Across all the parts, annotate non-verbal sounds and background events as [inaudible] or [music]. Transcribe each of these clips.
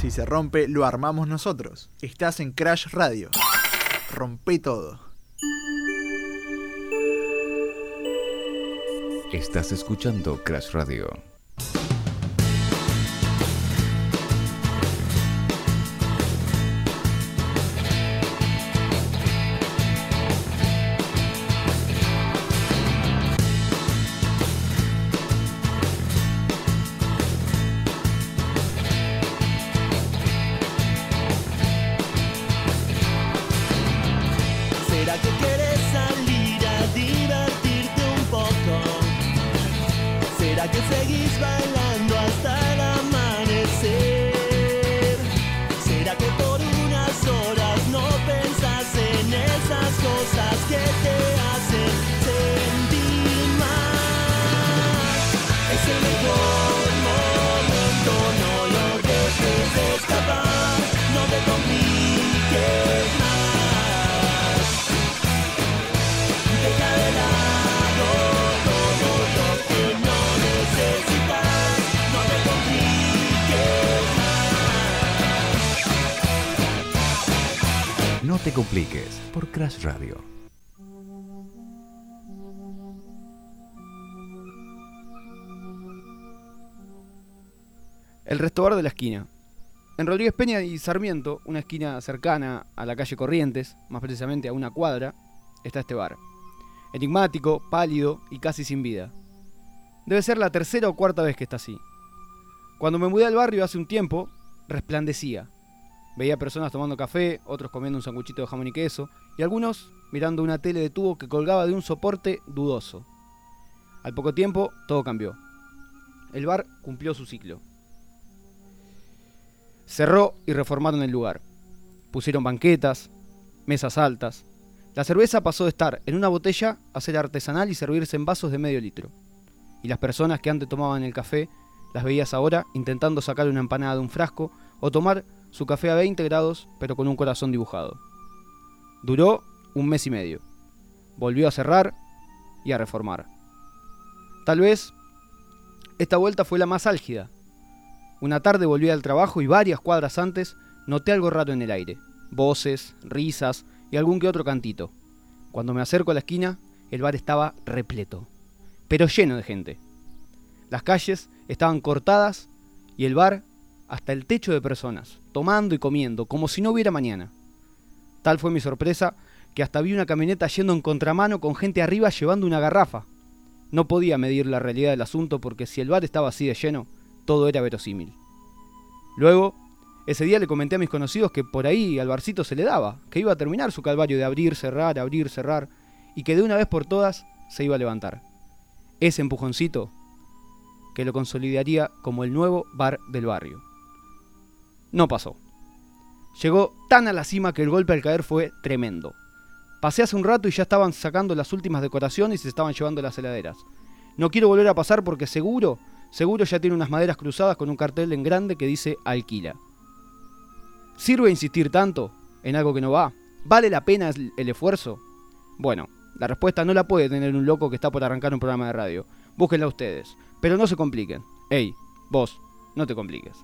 Si se rompe, lo armamos nosotros. Estás en Crash Radio. Rompe todo. Estás escuchando Crash Radio. Rodríguez Peña y Sarmiento, una esquina cercana a la calle Corrientes, más precisamente a una cuadra, está este bar. Enigmático, pálido y casi sin vida. Debe ser la tercera o cuarta vez que está así. Cuando me mudé al barrio hace un tiempo, resplandecía. Veía personas tomando café, otros comiendo un sanguchito de jamón y queso, y algunos mirando una tele de tubo que colgaba de un soporte dudoso. Al poco tiempo, todo cambió. El bar cumplió su ciclo. Cerró y reformaron el lugar. Pusieron banquetas, mesas altas. La cerveza pasó de estar en una botella a ser artesanal y servirse en vasos de medio litro. Y las personas que antes tomaban el café, las veías ahora intentando sacar una empanada de un frasco o tomar su café a 20 grados pero con un corazón dibujado. Duró un mes y medio. Volvió a cerrar y a reformar. Tal vez esta vuelta fue la más álgida, una tarde volví al trabajo y varias cuadras antes noté algo raro en el aire. Voces, risas y algún que otro cantito. Cuando me acerco a la esquina, el bar estaba repleto, pero lleno de gente. Las calles estaban cortadas y el bar hasta el techo de personas, tomando y comiendo, como si no hubiera mañana. Tal fue mi sorpresa que hasta vi una camioneta yendo en contramano con gente arriba llevando una garrafa. No podía medir la realidad del asunto porque si el bar estaba así de lleno, todo era verosímil. Luego, ese día le comenté a mis conocidos que por ahí al barcito se le daba, que iba a terminar su calvario de abrir, cerrar, abrir, cerrar, y que de una vez por todas se iba a levantar. Ese empujoncito que lo consolidaría como el nuevo bar del barrio. No pasó. Llegó tan a la cima que el golpe al caer fue tremendo. Pasé hace un rato y ya estaban sacando las últimas decoraciones y se estaban llevando las heladeras. No quiero volver a pasar porque seguro Seguro ya tiene unas maderas cruzadas con un cartel en grande que dice alquila. ¿Sirve insistir tanto en algo que no va? ¿Vale la pena el, esfuerzo? Bueno, la respuesta no la puede tener un loco que está por arrancar un programa de radio. Búsquenla ustedes. Pero no se compliquen. Ey, vos, no te compliques.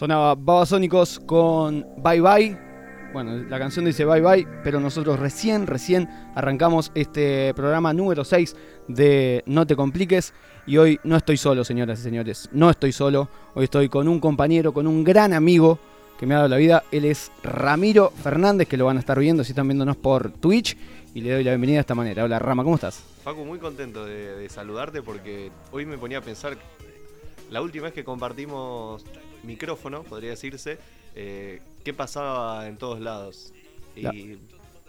Sonaba Babasónicos con Bye Bye. Bueno, la canción dice Bye Bye, pero nosotros recién, recién arrancamos este programa número 6 de No te compliques. Y hoy no estoy solo, señoras y señores. No estoy solo. Hoy estoy con un compañero, con un gran amigo que me ha dado la vida. Él es Ramiro Fernández, que lo van a estar viendo si están viéndonos por Twitch. Y le doy la bienvenida de esta manera. Hola Rama, ¿cómo estás? Facu, muy contento de, de saludarte porque hoy me ponía a pensar, la última vez que compartimos micrófono, podría decirse, eh, qué pasaba en todos lados. Y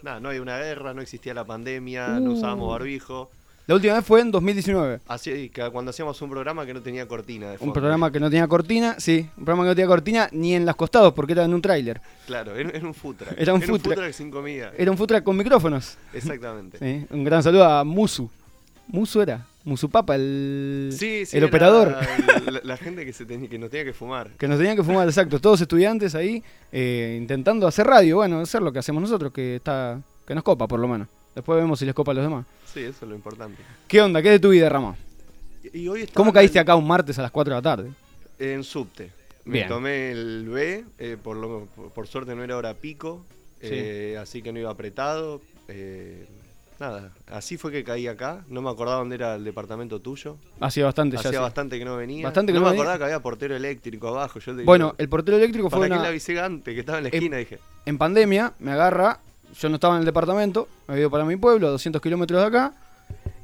nada, no había una guerra, no existía la pandemia, no Uh. usábamos barbijo. La última vez fue en 2019. Así que cuando hacíamos un programa que no tenía cortina de Un fondo. programa que no tenía cortina, sí, un programa que no tenía cortina ni en los costados porque era en un tráiler. Claro, era, era un truck. [laughs] Era un food truck. sin comida. Era un truck con micrófonos. Exactamente. [laughs] Sí, un gran saludo a Musu. Musu era, Musu Papa, el, Sí, sí, el era operador. La, la gente que, se tenía, que nos tenía que fumar. [laughs] Que nos tenían que fumar, exacto, todos estudiantes ahí eh, intentando hacer radio, bueno, hacer lo que hacemos nosotros, que está que nos copa por lo menos. Después vemos si les copa a los demás. Sí, eso es lo importante. ¿Qué onda? ¿Qué de tu vida? Y hoy estaba ¿Cómo caíste acá un martes a las 4 de la tarde? En subte. Me Bien. tomé el B, eh, por, lo- por, por suerte no era hora pico, Sí. eh, así que no iba apretado. eh, nada, así fue que caí acá. No me acordaba dónde era el departamento tuyo. Hacía bastante ya. Hacía bastante que no venía. Bastante que no, no me venía. acordaba que había portero eléctrico abajo. Yo digo, Bueno, el portero eléctrico ¿para fue una, la avisé antes? Que estaba en la esquina, dije. en pandemia, me agarra, yo no estaba en el departamento, me había ido para mi pueblo, a 200 kilómetros de acá.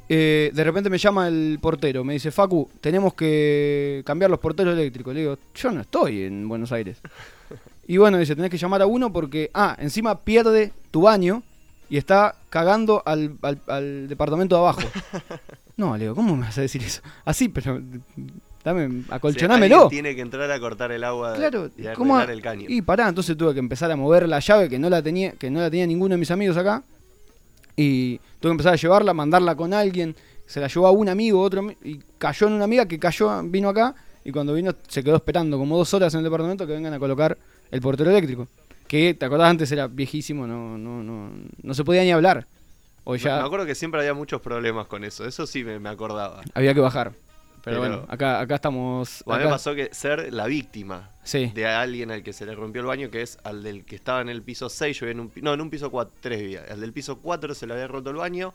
eh, de repente me llama el portero, me dice, Facu, tenemos que cambiar los porteros eléctricos. Le digo, yo no estoy en Buenos Aires. [laughs] Y bueno, dice, tenés que llamar a uno porque, ah, encima pierde tu baño y está cagando al, al- al departamento de abajo. No, le digo, ¿cómo me vas a decir eso? Así, pero dame, O sea, acolchonámelo. alguien tiene que entrar a cortar el agua Claro, y a ¿cómo el caño. Y pará, entonces tuve que empezar a mover la llave que no la tenía, que no la tenía ninguno de mis amigos acá. Y tuve que empezar a llevarla, mandarla con alguien. Se la llevó a un amigo, otro y cayó en una amiga que cayó, vino acá y cuando vino se quedó esperando como dos horas en el departamento que vengan a colocar el portero eléctrico. Que te acordás antes era viejísimo, no, no, no, no se podía ni hablar. Me- ya Me acuerdo que siempre había muchos problemas con eso. Eso sí me, me acordaba. había que bajar. Pero, Pero- bueno, acá, acá estamos. O a mí me pasó que ser la víctima Sí. de alguien al que se le rompió el baño, que es al del que estaba en el piso 6, yo en un, no, en un piso 4, 3 vivía. Al del piso 4 se le había roto el baño,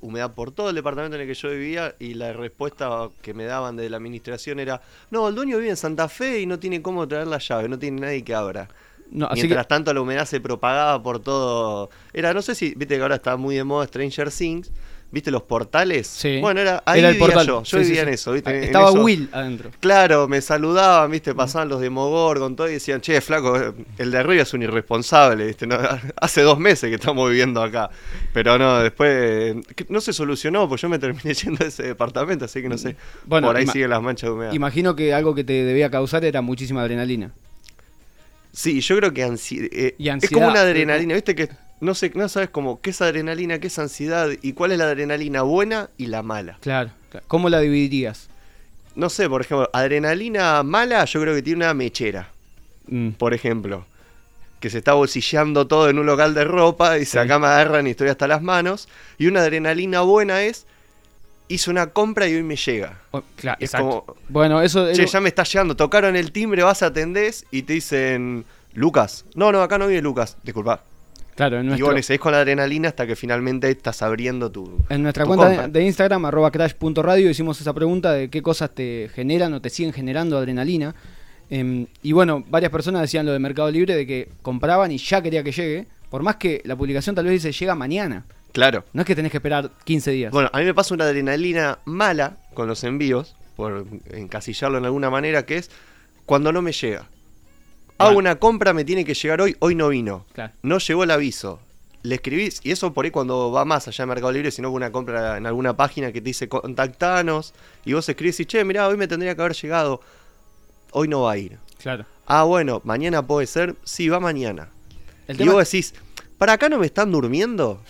humedad por todo el departamento en el que yo vivía y la respuesta que me daban de la administración era, no, el dueño vive en Santa Fe y no tiene cómo traer la llave, no tiene nadie que abra. No, así Mientras que, tanto la humedad se propagaba por todo... Era, no sé si, viste que ahora está muy de moda Stranger Things, viste los portales. Sí. Bueno, era, ahí era el vivía portal. yo, yo Sí, vivía sí. en eso, viste. en Estaba eso. Will adentro. Claro, me saludaban, viste, pasaban los de Mogor con todo y decían, che, flaco, el de arriba es un irresponsable, viste, no, [laughs] hace dos meses que estamos viviendo acá. Pero no, después no se solucionó, pues yo me terminé [laughs] yendo a ese departamento, así que no sé. Bueno, por ahí siguen las manchas de humedad. Imagino que algo que te debía causar era muchísima adrenalina. Sí, yo creo que ansi- eh, Y es como una adrenalina, viste que no sé, no sabes cómo qué es adrenalina, qué es ansiedad y cuál es la adrenalina buena y la mala. Claro. ¿Cómo la dividirías? No sé, por ejemplo, adrenalina mala, yo creo que tiene una mechera. Mm, por ejemplo, que se está bolsilleando todo en un local de ropa y se Sí. acá me agarran y estoy hasta las manos. Y una adrenalina buena es, hice una compra y hoy me llega. oh, claro, Es exacto. como, Bueno, eso che, ya me está llegando, tocaron el timbre, vas, atendés y te dicen, Lucas. No, no, acá no viene Lucas, disculpa. claro, en, Y nuestro- bueno, y seguís con la adrenalina hasta que finalmente estás abriendo tu... en nuestra tu cuenta compra. de Instagram, arroba crash.radio, hicimos esa pregunta de qué cosas te generan o te siguen generando adrenalina. Em, y bueno, varias personas decían lo de Mercado Libre, de que compraban y ya quería que llegue. Por más que la publicación tal vez dice llega mañana. Claro. No es que tenés que esperar 15 días. Bueno, a mí me pasa una adrenalina mala con los envíos, por encasillarlo en alguna manera, que es cuando no me llega. Hago Bueno. una compra, me tiene que llegar hoy, hoy no vino. Claro. No llegó el aviso. Le escribís, y eso por ahí cuando va más allá de Mercado Libre, sino una compra en alguna página que te dice contactanos, y vos escribís y che, mirá, hoy me tendría que haber llegado, hoy no va a ir. Claro. Ah, bueno, mañana puede ser, sí, va mañana. El y tema vos decís, ¿para acá no me están durmiendo?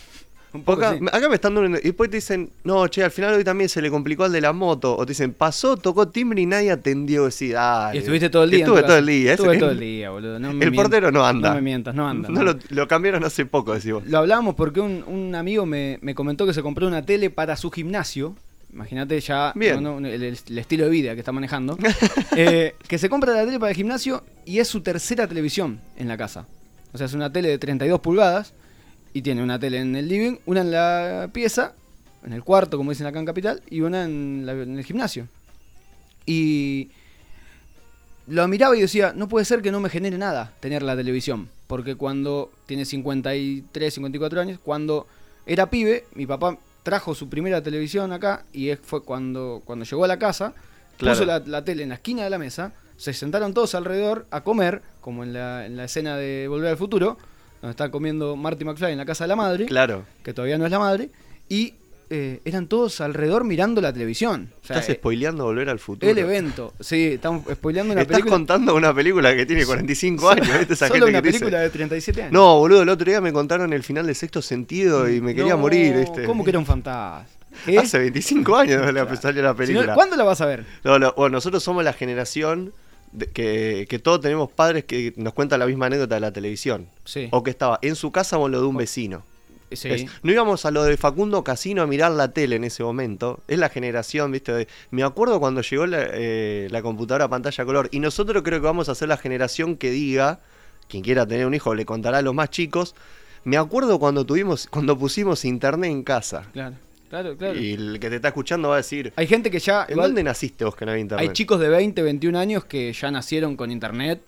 [laughs] un poco Acá, sí. acá me están durmiendo. Y después te dicen, no, che, al final hoy también se le complicó al de la moto. O te dicen, pasó, tocó timbre y nadie atendió. Decís. Y estuviste todo el día. Estuve tu todo el día. Estuve ese- todo el día, boludo. No me el portero no anda. No me mientas, no anda. No no. lo, lo cambiaron hace poco, decís vos. Lo hablábamos porque un, un amigo me, me comentó que se compró una tele para su gimnasio Imagínate ya el estilo de vida que está manejando. [laughs] Eh, que se compra la tele para el gimnasio y es su tercera televisión en la casa. O sea, es una tele de 32 pulgadas y tiene una tele en el living, una en la pieza, en el cuarto, como dicen acá en Capital, y una en, la- en el gimnasio. Y lo miraba y decía, no puede ser que no me genere nada tener la televisión. Porque cuando tiene 53, 54 años, cuando era pibe, mi papá trajo su primera televisión acá y fue cuando, cuando llegó a la casa, Claro. puso la, la tele en la esquina de la mesa, se sentaron todos alrededor a comer, como en la, en la escena de Volver al Futuro, donde está comiendo Marty McFly en la casa de la madre Claro. que todavía no es la madre, y eh, eran todos alrededor mirando la televisión. O sea, Estás eh, spoileando Volver al Futuro. el evento. Sí, estamos spoileando una Estás película. contando una película que tiene 45 años. [laughs] ¿viste? Esa Solo gente una que te dice, película de 37 años. No, boludo, el otro día me contaron el final de Sexto Sentido y me quería No, morir, ¿viste? ¿Cómo que era un fantasma? Hace 25 años la salió la Si no, película. ¿Cuándo la vas a ver? No, no, bueno, nosotros somos la generación que, que todos tenemos padres que nos cuentan la misma anécdota de la televisión. Sí. O que estaba en su casa o en lo de un vecino. Sí. Es- no íbamos a lo de Facundo Casino a mirar la tele en ese momento. Es la generación, ¿viste? de- me acuerdo cuando llegó la, eh, la computadora a pantalla color. Y nosotros creo que vamos a ser la generación que diga, quien quiera tener un hijo le contará a los más chicos. Me acuerdo cuando tuvimos, cuando pusimos internet en casa. Claro, claro, claro. Y el que te está escuchando va a decir, Hay gente que ya. ¿en igual, dónde naciste vos que no había internet? hay chicos de 20, 21 años que ya nacieron con internet.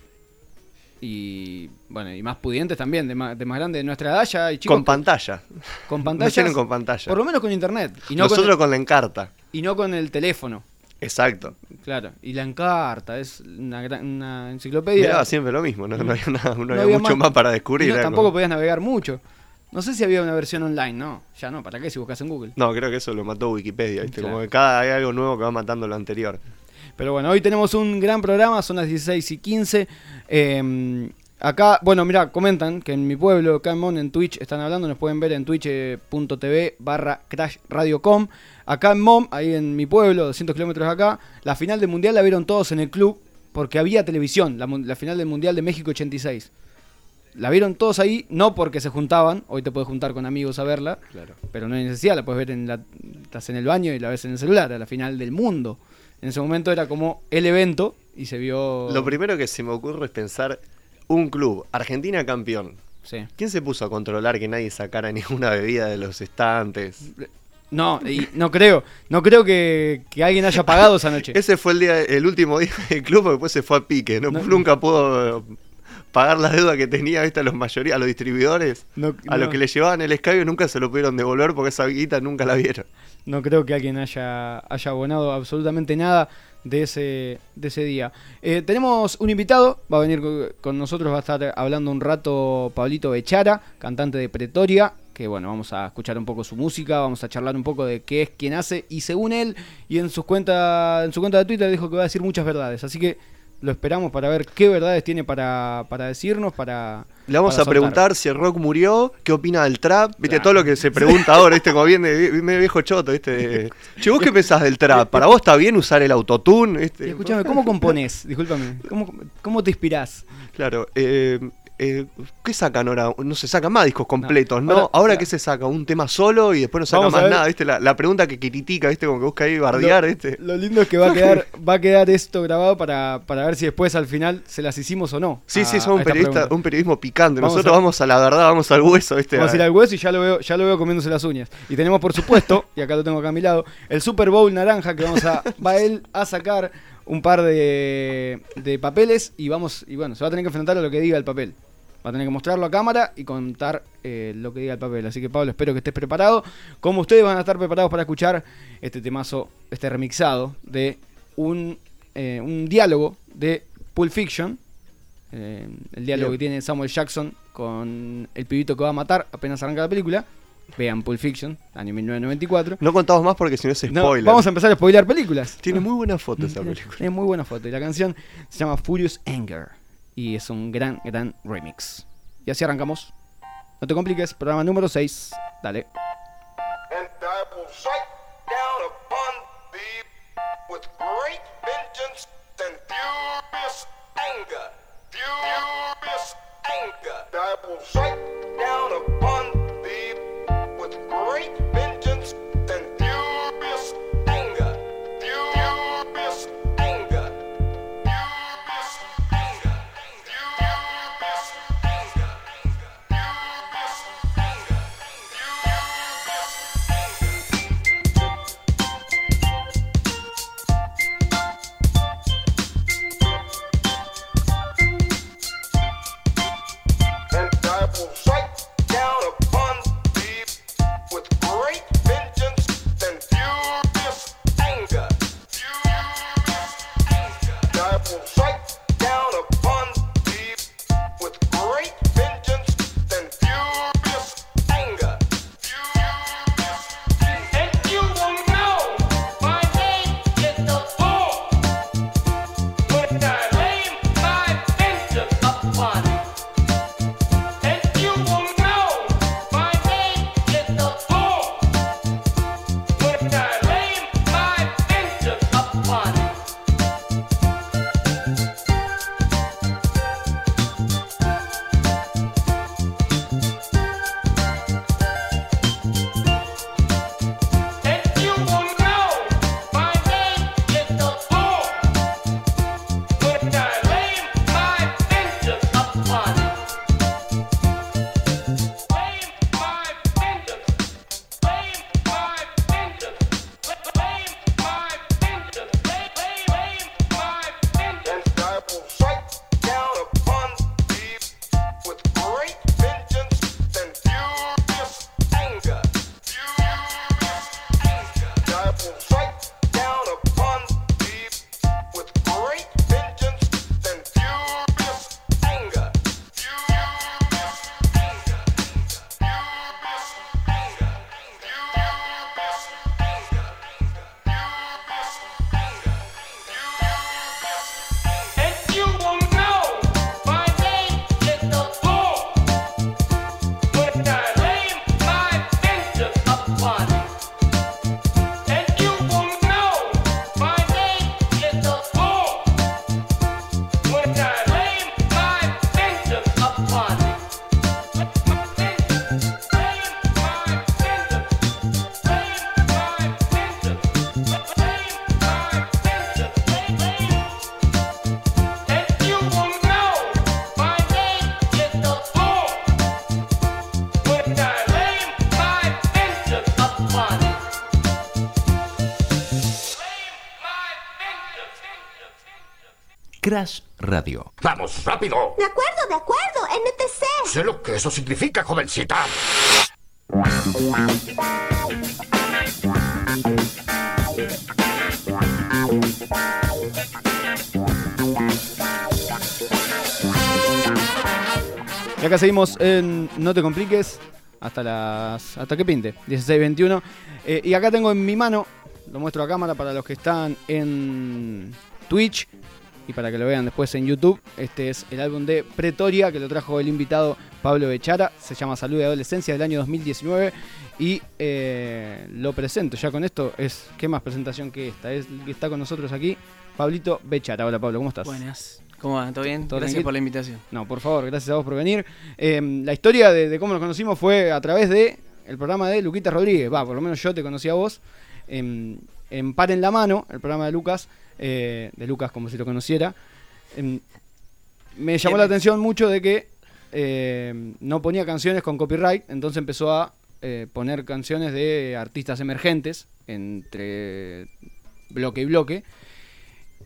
Y bueno, y más pudientes también, de más, de más grande de nuestra edad, ya hay chicos con que- pantalla. con. [laughs] Nacieron con pantalla. Por lo menos con internet. Y no, Nosotros con con la encarta. y no con el teléfono. Exacto. Claro. Y la encarta es una, gran- una enciclopedia. Miraba siempre lo mismo, no, no había, nada- no había había mucho más- más, para descubrir. no, tampoco podías navegar mucho. No sé si había una versión online, no. Ya no, ¿para qué si buscas en Google? No, creo que eso lo mató Wikipedia, ¿viste? Claro. Como que cada hay algo nuevo que va matando lo anterior. Pero bueno, hoy tenemos un gran programa, son las 16 y 15. Eh, acá, bueno, mira, comentan que en mi pueblo, acá en Mon, en Twitch, están hablando, nos pueden ver en twitch.tv barra crashradiocom. Acá en Mom, ahí en mi pueblo, 200 kilómetros de acá, la final del Mundial la vieron todos en el club porque había televisión, la, la final del Mundial de México 86. La vieron todos ahí, no porque se juntaban, hoy te puedes juntar con amigos a verla, Claro. pero no hay necesidad, la puedes ver en la, estás en el baño y la ves en el celular, a la final del mundo. En ese momento era como el evento y se vio... Lo primero que se me ocurre es pensar un club, Argentina campeón. Sí. ¿Quién se puso a controlar que nadie sacara [laughs] ninguna bebida de los estantes? No, y no creo, no creo que, que alguien haya pagado esa noche. [laughs] Ese fue el día, el último día del club, porque después se fue a pique. No, No. Nunca pudo pagar la deuda que tenía ¿viste? a los mayoría, a los distribuidores. No, A no- los que le llevaban el escabio nunca se lo pudieron devolver porque esa guita nunca la vieron. no creo que alguien haya, haya abonado absolutamente nada de ese, de ese día. Eh, tenemos un invitado, va a venir co- con nosotros, va a estar hablando un rato Pablito Bechara, cantante de Pretoria, que bueno, vamos a escuchar un poco su música, vamos a charlar un poco de qué es, quién hace, y según él, y en, sus cuenta, en su cuenta de Twitter dijo que va a decir muchas verdades, así que lo esperamos para ver qué verdades tiene para, para decirnos, para... Le vamos para a soltar. preguntar si el rock murió, qué opina del trap, viste Claro. todo lo que se pregunta [laughs] ahora, viste, como bien de medio viejo choto, viste. Che, ¿vos qué pensás del trap? ¿Para vos está bien usar el autotune? Escúchame, ¿cómo componés? Discúlpame, ¿cómo, cómo te inspirás? Claro, eh, eh, ¿qué sacan ahora? No se sacan más discos completos, ¿no? Ahora- Ahora. ¿qué se saca? Un tema solo y después no saca más nada, ¿viste? La, la pregunta que critica, ¿viste? Como que busca ahí bardear, ¿viste? Lo lindo es que va a [laughs] quedar, va a quedar esto grabado para, para ver si después al final se las hicimos o no. Sí, a- sí, somos un, periodista, periodismo picante. Vamos Nosotros a- vamos a la verdad, vamos al hueso, ¿viste? Vamos a ir al hueso y ya lo veo, ya lo veo comiéndose las uñas. Y tenemos por supuesto, [laughs] y acá lo tengo acá a mi lado, el Super Bowl naranja que vamos a, va él a sacar un par de, de papeles y vamos, y bueno, se va a tener que enfrentar a lo que diga el papel. Va a tener que mostrarlo a cámara y contar eh, lo que diga el papel. Así que Pablo, espero que estés preparado. Como ustedes van a estar preparados para escuchar este temazo, este remixado de un, eh, un diálogo de Pulp Fiction. Eh, el diálogo Bien. que tiene Samuel Jackson con el pibito que va a matar apenas arranca la película. Vean Pulp Fiction, año 1994. No contamos más porque si no es No, spoiler. vamos a empezar a spoilear películas. Tiene muy buena foto esa [laughs] película. Tiene muy buena foto. Y la canción se llama Furious Anger. Y es un gran, gran remix. Y así arrancamos. No te compliques, programa número 6. Dale. anger. Furious anger. I will strike Radio. Vamos, rápido. De acuerdo, de acuerdo, NTC. Sé lo que eso significa, jovencita. Y acá seguimos en No te compliques hasta las hasta que pinte, 16.21. Eh, y acá tengo en mi mano, lo muestro a cámara para los que están en Twitch y para que lo vean después en YouTube. Este es el álbum de Pretoria que lo trajo el invitado Pablo Bechara. Se llama Salud de Adolescencia del año 2019 y eh, lo presento. Ya con esto es, ¿qué más presentación que esta? Es el que está con nosotros aquí, Pablito Bechara. Hola Pablo, ¿cómo estás? Buenas. ¿Cómo va? ¿Todo bien? ¿Todo Gracias tranquilo? por la invitación. No, por favor, gracias a vos por venir. Eh, la historia de, de cómo nos conocimos fue a través de el programa de Luquita Rodríguez. Va, por lo menos yo te conocí a vos. En, en Par en la Mano, el programa de Lucas, eh, de Lucas como si lo conociera. Em, me llamó la atención mucho de que eh, no ponía canciones con copyright, entonces empezó a eh, poner canciones de artistas emergentes entre bloque y bloque.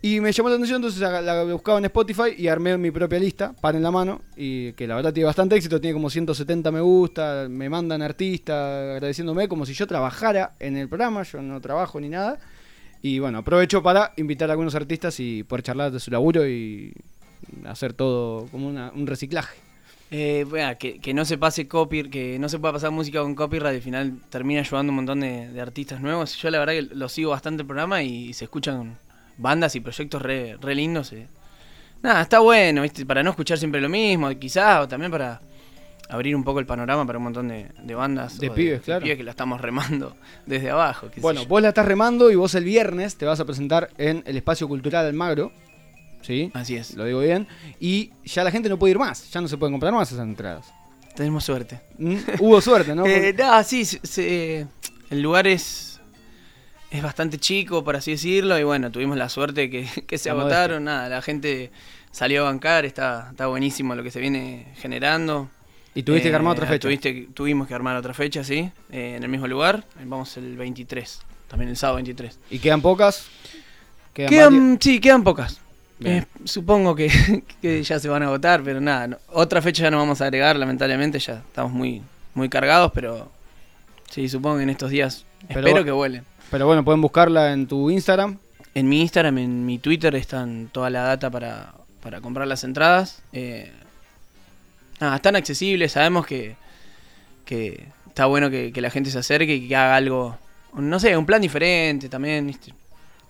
Y me llamó la atención, entonces la, buscaba en Spotify y armé mi propia lista, par en la mano, y que la verdad tiene bastante éxito, tiene como 170 me gusta, me mandan artistas agradeciéndome como si yo trabajara en el programa, yo no trabajo ni nada. Y bueno, aprovecho para invitar a algunos artistas y poder charlar de su laburo y hacer todo como una- un reciclaje. Eh, bueno, que, que no se pase copy, que no se pueda pasar música con copyright, al final termina ayudando un montón de, artistas nuevos. Yo la verdad que lo sigo bastante el programa y se escuchan bandas y proyectos re, re lindos. eh. Nada, está bueno, ¿viste? Para no escuchar siempre lo mismo, quizás, o también para abrir un poco el panorama para un montón de, de bandas. De pibes, claro. que la estamos remando [laughs] desde abajo. Bueno, yo. vos la estás remando y vos el viernes te vas a presentar en el Espacio Cultural Almagro. ¿Sí? Así es. Lo digo bien. Y ya la gente no puede ir más, ya no se pueden comprar más esas entradas. Tenemos suerte. Mm, Hubo suerte, ¿no? [laughs] Eh, no, sí, se- se- el lugar es, es bastante chico, por así decirlo, y bueno, tuvimos la suerte que, [laughs] que se La agotaron, nada, la gente salió a bancar, está, está buenísimo lo que se viene generando. Y tuviste que armar Eh, otra fecha. tuviste- tuvimos que armar otra fecha, sí, eh, en el mismo lugar, vamos el 23, también el sábado 23. ¿Y quedan pocas? ¿Quedan Quedan, sí, quedan pocas. Eh, supongo que, [laughs] que ya se van a agotar, pero nada, no- otra fecha ya no vamos a agregar, lamentablemente, ya estamos muy, muy cargados, pero Sí, supongo que en estos días. Pero espero que vuelen. Pero bueno, pueden buscarla en tu Instagram. En mi Instagram, en mi Twitter están toda la data para, para comprar las entradas. Eh, nada, están accesibles, sabemos que, que está bueno que, que la gente se acerque y que haga algo, no sé, un plan diferente también, ¿viste?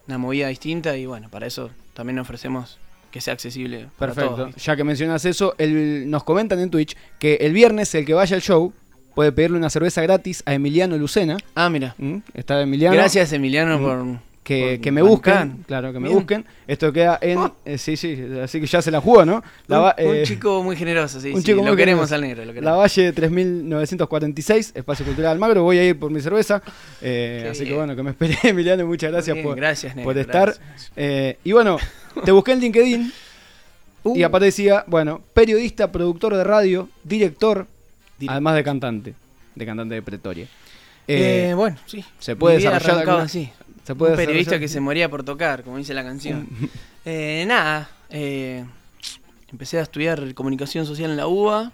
una movida distinta y bueno, para eso también ofrecemos que sea accesible. para Perfecto. ya que mencionas eso, el- nos comentan en Twitch que el viernes el que vaya al show puede pedirle una cerveza gratis a Emiliano Lucena. Ah, mira. ¿Mm? Está Emiliano. Gracias Emiliano Mm. por... Que, que me busquen, claro, que me Bien. busquen. Esto queda en. eh, sí, sí, así que ya se la jugó, ¿no? La un, eh, chico muy generoso, sí, un sí, chico lo muy queremos generoso. al negro, lo La queremos. Valle 3946, Espacio Cultural Almagro. Voy a ir por mi cerveza. eh, así que bueno, que me esperé, [laughs] Emiliano. Muchas gracias Bien, por, gracias, negro, por estar. gracias. Y bueno, te busqué en LinkedIn. [laughs] Uh. Y aparte decía, bueno, periodista, productor de radio, director, Dir- además de cantante. De cantante de Pretoria. Eh, Eh, bueno, sí. se puede desarrollar alguna- así. Se puede un periodista desarrollar- que se moría por tocar, como dice la canción. [laughs] Eh, nada, eh, empecé a estudiar comunicación social en la UBA,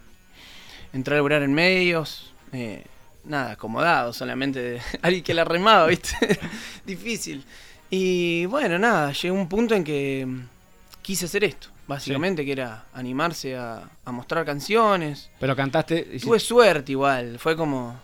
entré a laburar en medios, eh, nada, acomodado solamente, de [laughs] alguien que la remaba, ¿viste? [laughs] Difícil. Y bueno, nada, llegó un punto en que quise hacer esto, básicamente, que era animarse a, a mostrar canciones. Pero cantaste. Tuve suerte igual, fue como...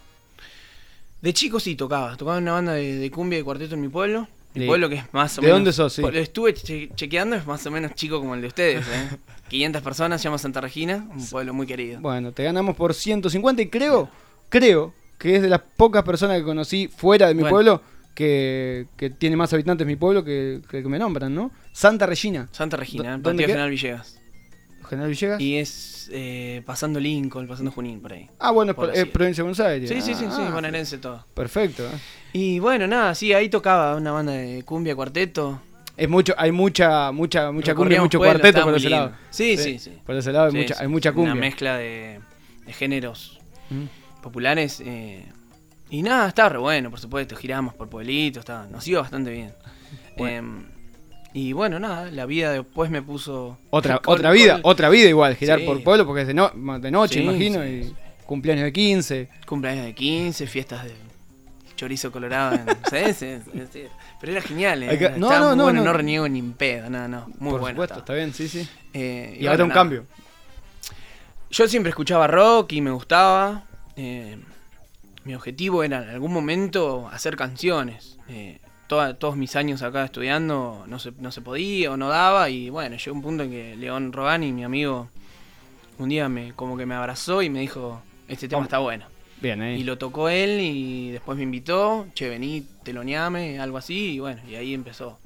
De chico sí tocaba, tocaba en una banda de, de cumbia y cuarteto en mi pueblo. Mi Sí. pueblo que es más o ¿De menos... dónde sos? Sí. Lo estuve che- chequeando, es más o menos chico como el de ustedes, ¿eh? [laughs] 500 personas, se llama Santa Regina, un pueblo muy querido. Bueno, te ganamos por 150 y creo, creo que es de las pocas personas que conocí fuera de mi Bueno. pueblo que, que tiene más habitantes mi pueblo que, que, que me nombran, ¿no? Santa Regina. Santa Regina, ¿Dó- en dónde? General Villegas. General Villegas. Y es eh, pasando Lincoln, pasando Junín, por ahí. ah, bueno, es, provincia de Buenos Aires. Sí, sí, sí, sí, Ah, bonaerense todo. Perfecto. ¿eh? Y bueno, nada, sí, ahí tocaba una banda de cumbia cuarteto. Es mucho, hay mucha, mucha, mucha cumbia, mucho cuarteto por ese lindo. lado. Sí, sí, sí. Por ese lado hay Sí, mucha, sí, hay mucha Una cumbia. mezcla de, de géneros Mm. populares. eh, y nada, estaba re bueno, por supuesto. Giramos por pueblitos, estaba, nos iba bastante bien. Em, y bueno, nada, la vida después me puso. Otra, otra vida, otra vida igual, girar Sí. por pueblo porque es de, no- de noche, Sí, imagino, sí, y cumpleaños de 15. Cumpleaños de 15, fiestas de chorizo colorado. En, ¿sabes? Es- es- Pero era genial, eh, que- no, no, muy no, bueno, no. no reniego ni en pedo, no, no. Muy por bueno. supuesto, estaba. está bien, sí, sí. Eh, Y, ahora un nada. cambio. Yo siempre escuchaba rock y me gustaba. eh, mi objetivo era en algún momento hacer canciones. Eh, toda- todos mis años acá estudiando no se, no se podía o no daba. Y bueno, llegó un punto en que León Rogani, mi amigo, un día me como que me abrazó y me dijo, este tema Vamos. está bueno. Bien, ahí. Y lo tocó él y después me invitó, che, vení, teloneame, algo así. Y bueno, y ahí empezó.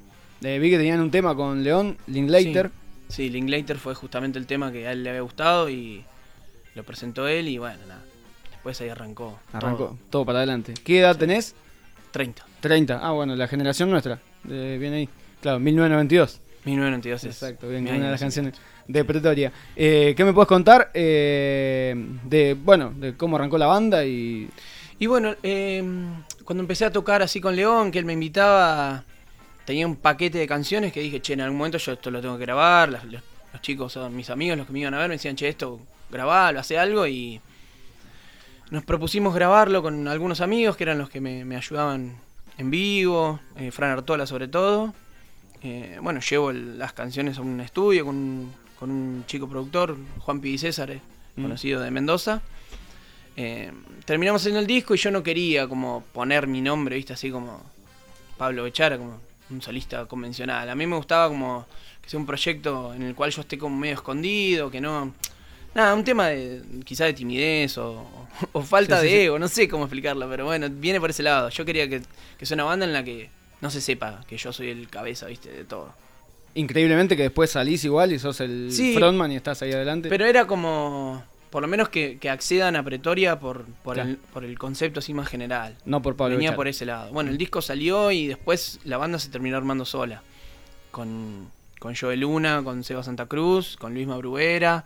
Eh, vi que tenían un tema con León, Linklater. Sí, Linklater fue justamente el tema que a él le había gustado y lo presentó él y bueno, nada. Después ahí arrancó. Arrancó todo. todo para adelante. ¿Qué edad tenés? 30. 30. Ah, bueno, la generación nuestra. Eh, bien ahí. Claro, 1992. 1992 es Exacto, bien, una de las canciones de Pretoria. Eh, ¿Qué me puedes contar eh, de, bueno, de cómo arrancó la banda y Y bueno, eh, cuando empecé a tocar así con León, que él me invitaba, tenía un paquete de canciones que dije, che, en algún momento yo esto lo tengo que grabar. Los, los chicos mis amigos, los que me iban a ver, me decían, che, esto, grabalo, hace algo. Y nos propusimos grabarlo con algunos amigos que eran los que me, me ayudaban en vivo, eh, Fran Artola sobre todo. Eh, bueno, llevo el- las canciones a un estudio con, un- con un chico productor, Juan Pidi César, eh, Mm. conocido de Mendoza. Eh, terminamos haciendo el disco y yo no quería como poner mi nombre, viste, así como Pablo Bechara, como un solista convencional. A mí me gustaba como que sea un proyecto en el cual yo esté como medio escondido, que no... Nada, un tema de quizá de timidez o, o falta Sí, sí, de ego, no sé cómo explicarlo, pero bueno, viene por ese lado. Yo quería que, que sea una banda en la que no se sepa que yo soy el cabeza, viste, de todo. increíblemente que después salís igual y sos el Sí. frontman y estás ahí adelante? Pero era como, por lo menos que, que accedan a Pretoria por, por, Claro. el, por el concepto así más general. no por Pablo Venía por ese lado. Bueno, el disco salió y después la banda se terminó armando sola. Con, con Joel Luna, con Seba Santa Cruz, con Luis Mabruera.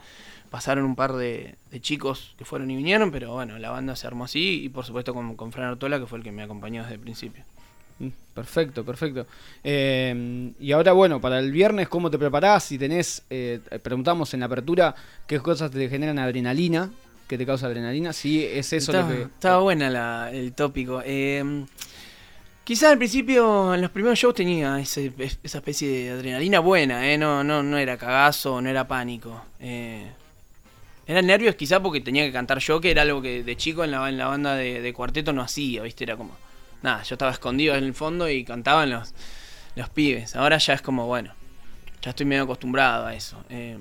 Pasaron un par de, de chicos que fueron y vinieron, pero bueno, la banda se armó así y por supuesto con, con Fran Artola, que fue el que me acompañó desde el principio. Mm, Perfecto, perfecto. Eh, y ahora, bueno, para el viernes, ¿cómo te preparás? Si tenés, eh, preguntamos en la apertura, qué cosas te generan adrenalina que te causa adrenalina. Sí, es eso estaba, lo que. estaba buena la- el tópico. Eh, quizás al principio, en los primeros shows, tenía ese- esa especie de adrenalina buena, ¿eh? No, no, no era cagazo, no era pánico. Eh, eran nervios quizás porque tenía que cantar yo, que era algo que de chico en la, en la banda de, de cuarteto no hacía, ¿viste? Era como... Nada, yo estaba escondido en el fondo y cantaban los, los pibes. Ahora ya es como, bueno, ya estoy medio acostumbrado a eso. Eh,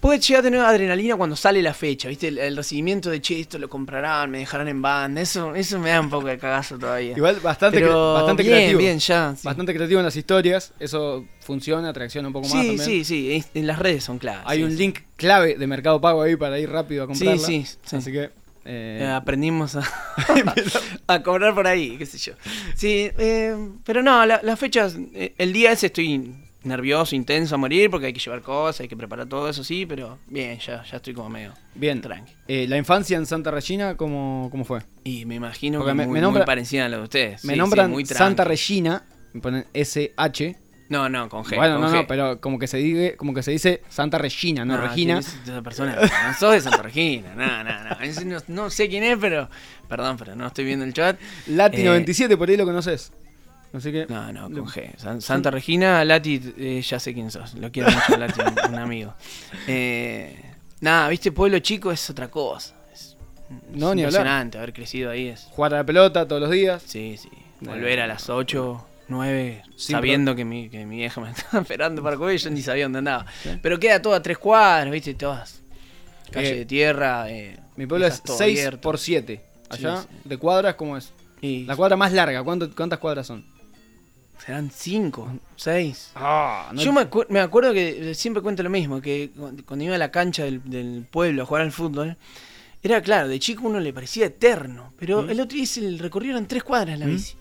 Puede llegar a tener adrenalina cuando sale la fecha, ¿viste? El, el recibimiento de che, esto lo comprarán, me dejarán en banda. Eso, eso me da un poco de cagazo todavía. Igual bastante, Pero bastante bien, creativo. bien, ya. sí. Bastante creativo en las historias. Eso funciona, atracciona un poco más Sí, también. sí, sí. En las redes son claras. Hay sí, un link clave de Mercado Pago ahí para ir rápido a comprarla. Sí, sí, sí. Así que. eh, Eh, aprendimos a, [laughs] [laughs] a cobrar por ahí, qué sé yo. Sí, eh, pero no, la- las fechas, el día ese estoy nervioso, intenso a morir porque hay que llevar cosas, hay que preparar todo eso, sí, pero bien, ya, ya estoy como medio bien. tranqui. Eh, la infancia en Santa Regina, ¿cómo, cómo fue? Y me imagino Porque que me- muy, me nombra- muy parecida a la de ustedes. Me sí, nombran sí, muy Santa. Regina, me ponen SH. No, no, con G. bueno, con no, G. no, pero como que se dice, como que se dice Santa Regina, no, No, Regina. ¿quién es esa persona? No sos de Santa Regina, no, no, no. No. sé quién es, pero. Perdón, pero no estoy viendo el chat. Lati Eh, 97, por ahí lo conoces. Así que. No, no, con G. San- Santa Regina, Lati, eh, ya sé quién sos. Lo quiero mucho, Lati, un, un amigo. Eh, nada, viste, pueblo chico es otra cosa. Es, No, es ni hablar. impresionante haber crecido ahí. Es, Jugar a la pelota todos los días. sí, sí. Eh, Volver a las 8, 9, Sin sabiendo que mi, que mi vieja me [laughs] estaba esperando para comer y yo ni sabía dónde andaba. Sí. Pero queda todo a tres cuadras, viste, todas. Calle Eh, de tierra. Eh, Mi pueblo es dejas todo 6 abierto. por 7. Allá, Sí, de cuadras, ¿cómo es? Y La cuadra más larga, ¿cuánto- ¿cuántas cuadras son? Serán cinco, seis. Ah, Yo me, acu- me acuerdo que siempre cuento lo mismo, que cu- cuando iba a la cancha del, del pueblo a jugar al fútbol, era claro, de chico uno le parecía eterno, pero Mm. el otro día hice el recorrido en tres cuadras la bici.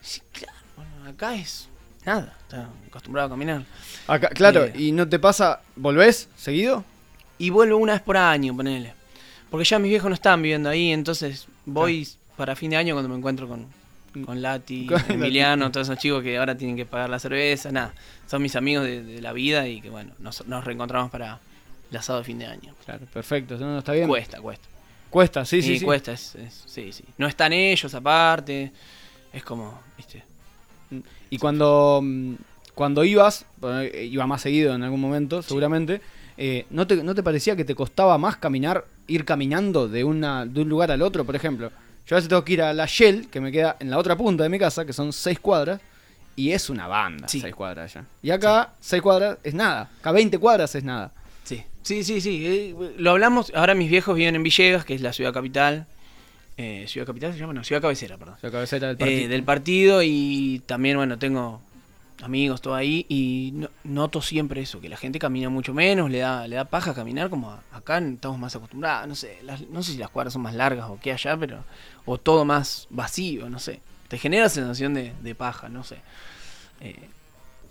Sí, claro, bueno, acá es nada, está acostumbrado a caminar. Acá, claro, Eh. ¿y no te pasa, volvés seguido? Y vuelvo una vez por año, ponele. Porque ya mis viejos no están viviendo ahí, entonces voy para fin de año cuando me encuentro con, con Lati, Con. Emiliano, todos esos chicos que ahora tienen que pagar la cerveza, nada. Son mis amigos de, de la vida y que bueno, nos, nos reencontramos para el asado de fin de año. Claro, perfecto, no, no, está bien. Cuesta, cuesta. Cuesta, sí, sí, sí. cuesta, es, es- sí, sí. No están ellos aparte, es como, viste. Y cuando, mm, cuando ibas, bueno, eh, iba más seguido en algún momento, seguramente, eh, ¿no, te, ¿no te parecía que te costaba más caminar, ir caminando de, una, de un lugar al otro? Por ejemplo, yo a veces tengo que ir a la Shell, que me queda en la otra punta de mi casa, que son seis cuadras, y es una banda, Sí. seis cuadras allá. Y acá, seis cuadras es nada, acá 20 cuadras es nada. Sí, sí, sí, sí. eh, lo hablamos, ahora mis viejos viven en Villegas, que es la ciudad capital. Eh, ciudad capital se llama, no, ciudad cabecera, perdón. La cabecera del Eh, partido. del partido y también, bueno, tengo amigos todo ahí y no- noto siempre eso, que la gente camina mucho menos, le da, le da paja caminar como a- acá estamos más acostumbrados, no sé, las- no sé si las cuadras son más largas o qué allá, pero, o todo más vacío, no sé, te genera sensación de, de paja, no sé. Eh,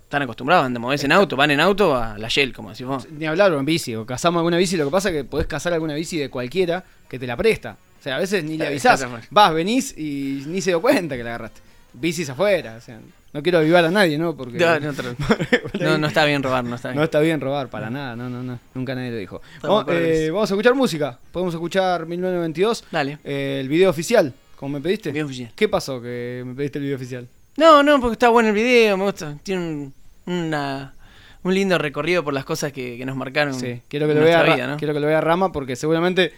están acostumbrados a moverse en auto, van en auto a la Shell, como decís vos. Ni hablar o en bici, o cazamos alguna bici, lo que pasa es que podés cazar alguna bici de cualquiera que te la presta. O sea, a veces ni le avisás, vas, venís y ni se dio cuenta que la agarraste. Bicis afuera, o sea, no quiero avivar a nadie, ¿no? Porque No, no, [laughs] no, no está bien robar, no está bien. no está bien robar, para nada, no, no, no, nunca nadie lo dijo. Vamos, eh, vamos a escuchar música, podemos escuchar 1992, Dale. eh, el video oficial, como me pediste. Video oficial. ¿Qué pasó que me pediste el video oficial? No, no, porque está bueno el video, me gusta. Tiene un, una- un lindo recorrido por las cosas que, que nos marcaron. Sí, quiero que en lo vea, vida, ¿no? quiero que lo vea Rama porque seguramente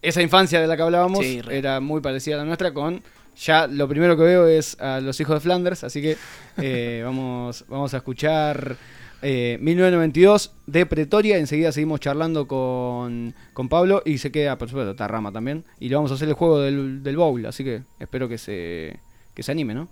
esa infancia de la que hablábamos Sí, era muy parecida a la nuestra con ya lo primero que veo es a los hijos de Flanders, así que eh, [laughs] vamos, vamos a escuchar eh, 1992 de Pretoria, enseguida seguimos charlando con, con Pablo y se queda, por supuesto, está Rama también, y le vamos a hacer el juego del, del bowl, así que espero que se, que se anime, ¿no?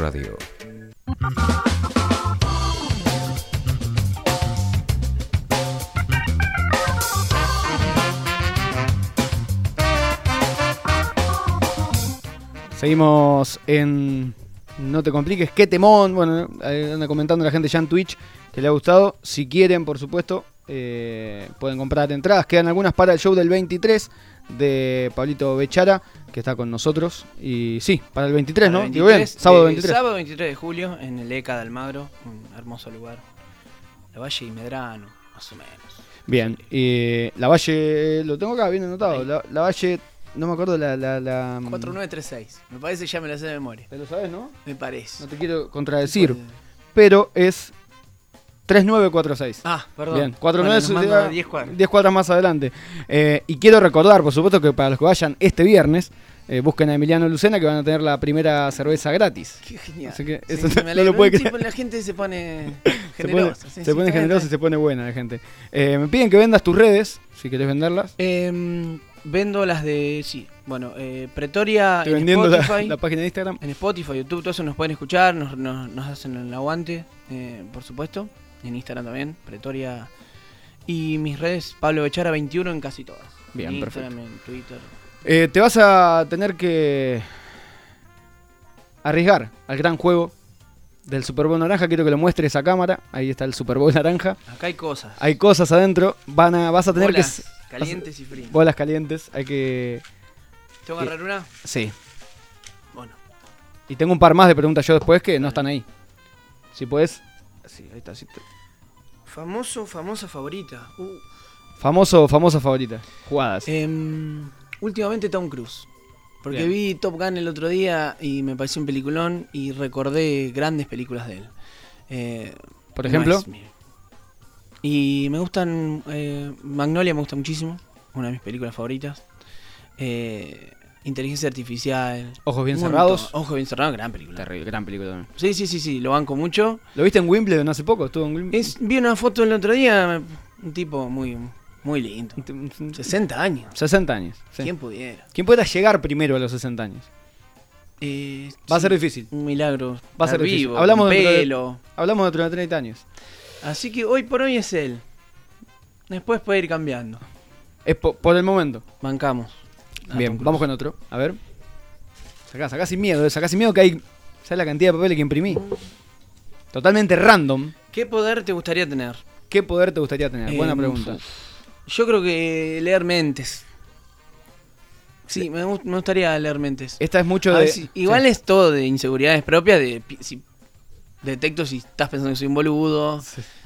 Radio. Seguimos en No te compliques, qué temón. Bueno, ahí anda comentando la gente ya en Twitch que le ha gustado. Si quieren, por supuesto, eh, pueden comprar entradas. Quedan algunas para el show del 23 de Pablito Bechara, que está con nosotros. Y sí, para el 23, ¿no? El Digo bien, 23, sábado eh, 23. Sábado 23 de julio en el ECA de Almagro, un hermoso lugar. La Valle y Medrano, más o menos. Bien, y la Valle, lo tengo acá bien anotado. La, la Valle, no me acuerdo la. la, la 4936. Me parece ya me la sé de memoria. ¿Te lo sabes, no? Me parece. No te quiero contradecir, pero es 3946. Ah, perdón. Bien, Bueno, 49 nos manda 10 cuadras. 10 cuadras más adelante. Eh, y quiero recordar, por supuesto, que para los que vayan este viernes, eh, busquen a Emiliano Lucena que van a tener la primera cerveza gratis. Qué genial. Así que Sí, eso me no, alegro. lo puede Sí, creer. la gente se pone [laughs] Se pone, generosa. se pone generosa y se pone buena la gente. Eh, me piden que vendas tus redes, si querés venderlas. Eh, vendo las de. Sí, bueno, eh, Pretoria Estoy en vendiendo la, Spotify. la página de Instagram. En Spotify, YouTube, todo eso nos pueden escuchar, nos, nos, nos hacen el aguante, eh, por supuesto. En Instagram también, Pretoria. Y mis redes, Pablo Bechara 21 en casi todas. Bien, en perfecto. Instagram, en Twitter. Eh, te vas a tener que arriesgar al gran juego del Super Bowl naranja. Quiero que lo muestres a cámara. Ahí está el Super Bowl naranja. Acá hay cosas. Hay cosas adentro. Van a, vas a tener Bolas que. calientes y frías. Bolas calientes. Hay que. ¿Tengo que agarrar una? Sí. Bueno. Y tengo un par más de preguntas yo después que no están ahí. Si puedes. Sí, ahí está. sí Famoso, famosa favorita. Uh. Famoso, famosa favorita. Jugadas. Em, últimamente Tom Cruise. Porque Bien. vi Top Gun el otro día y me pareció un peliculón y recordé grandes películas de él. Eh, Por ejemplo. Y me gustan. eh, Magnolia me gusta muchísimo. Una de mis películas favoritas. Eh, Inteligencia Artificial. Ojos bien cerrados. Ojos bien cerrados, gran película. Terrible, gran película también. Sí, sí, sí, sí, lo banco mucho. ¿Lo viste en Wimbledon hace poco? Estuvo en Wimbledon. Es, vi una foto el otro día, un tipo muy, muy lindo. 60 años. 60 años. sí. ¿Quién pudiera? ¿Quién pueda llegar primero a los 60 años? Eh, Va a sí, ser difícil. Un milagro. Va a ser estar difícil. vivo, Hablamos de- pelo. Hablamos dentro de 30 años. Así que hoy por hoy es él. Después puede ir cambiando. Es po- por el momento. Bancamos. Bien, vamos con otro. A ver. Sacá, sacá sin miedo, eh, sacá sin miedo que hay. ¿Sabes la cantidad de papeles que imprimí? Totalmente random. ¿Qué poder te gustaría tener? ¿Qué poder te gustaría tener? Buena Eh, pregunta. Yo creo que leer mentes. Sí, me, gust- me gustaría leer mentes. Esta es mucho de. ver si- igual sí. es todo de inseguridades propias, de si detecto si estás pensando que soy un boludo,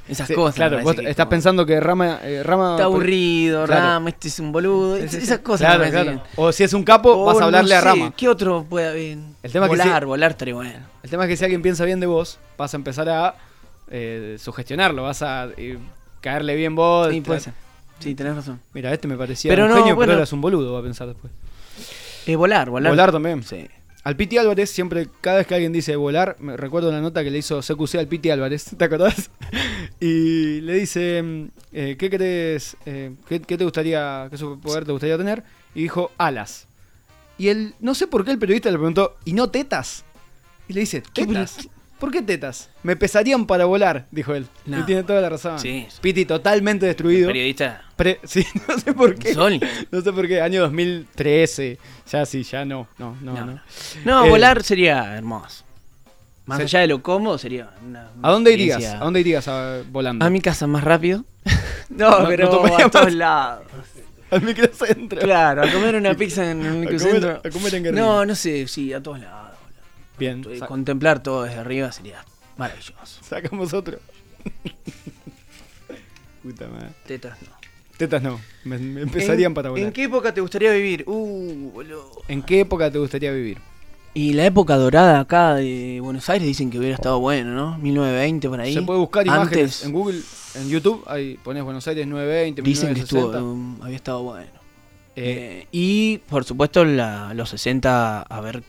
esas Sí, cosas. Claro, vos estás como- pensando que Rama. eh, Rama Está aburrido, Claro. Rama, este es un boludo, sí. esas cosas. Claro, claro. O si es un capo, O vas a no hablarle a Rama. ¿Qué otro puede haber? El tema es que volar, sí- volar estaría bueno. El tema es que si alguien piensa bien de vos, vas a empezar a eh, sugestionarlo, vas a eh, caerle bien vos. Sí, puede ser. Sí, tenés razón. Mira, este me parecía Pero un no, genio, bueno. pero eras un boludo, va a pensar después. Eh, volar, volar. Volar también. Sí. Al Piti Álvarez, siempre, cada vez que alguien dice volar, me recuerdo una nota que le hizo CQC al Piti Álvarez, [laughs] ¿te acordás? y le dice, mm, eh, ¿qué querés, eh, qué, qué te gustaría, qué superpoder te gustaría tener? Y dijo, alas. Y él, no sé por qué el periodista le preguntó, ¿y no tetas? Y le dice, ¿tetas? ¿Por qué tetas? Me pesarían para volar, dijo él. No. Y tiene toda la razón. Sí. Piti totalmente destruido. Periodista. Pre- sí, [laughs] no sé por qué. Sol. No sé por qué, año 2013. Ya sí, ya no, no, no, No. no. No, Eh, volar sería hermoso. Más allá de lo cómodo, sería una. ¿A dónde irías? ¿A dónde irías a- volando? A mi casa más rápido. [laughs] no, No, pero no a todos [laughs] lados. Al microcentro. Claro, a comer una pizza en un A comer- microcentro. a comer en. No, no sé, sí, a todos lados. Bien, Contemplar todo desde arriba sería maravilloso. sacamos otro. [laughs] Puta madre. Tetas no. Tetas no, me, me empezarían ¿En- para volar. ¿En qué época te gustaría vivir? Uh, boludo. ¿En qué época te gustaría vivir? Y la época dorada acá de Buenos Aires dicen que hubiera estado bueno, ¿no? 1920 por ahí. Se puede buscar imágenes Antes en Google, en YouTube, ahí pones Buenos Aires 920, dicen que estuvo, 1960. um, había estado bueno. Eh, Eh, y por supuesto la- los 60 haber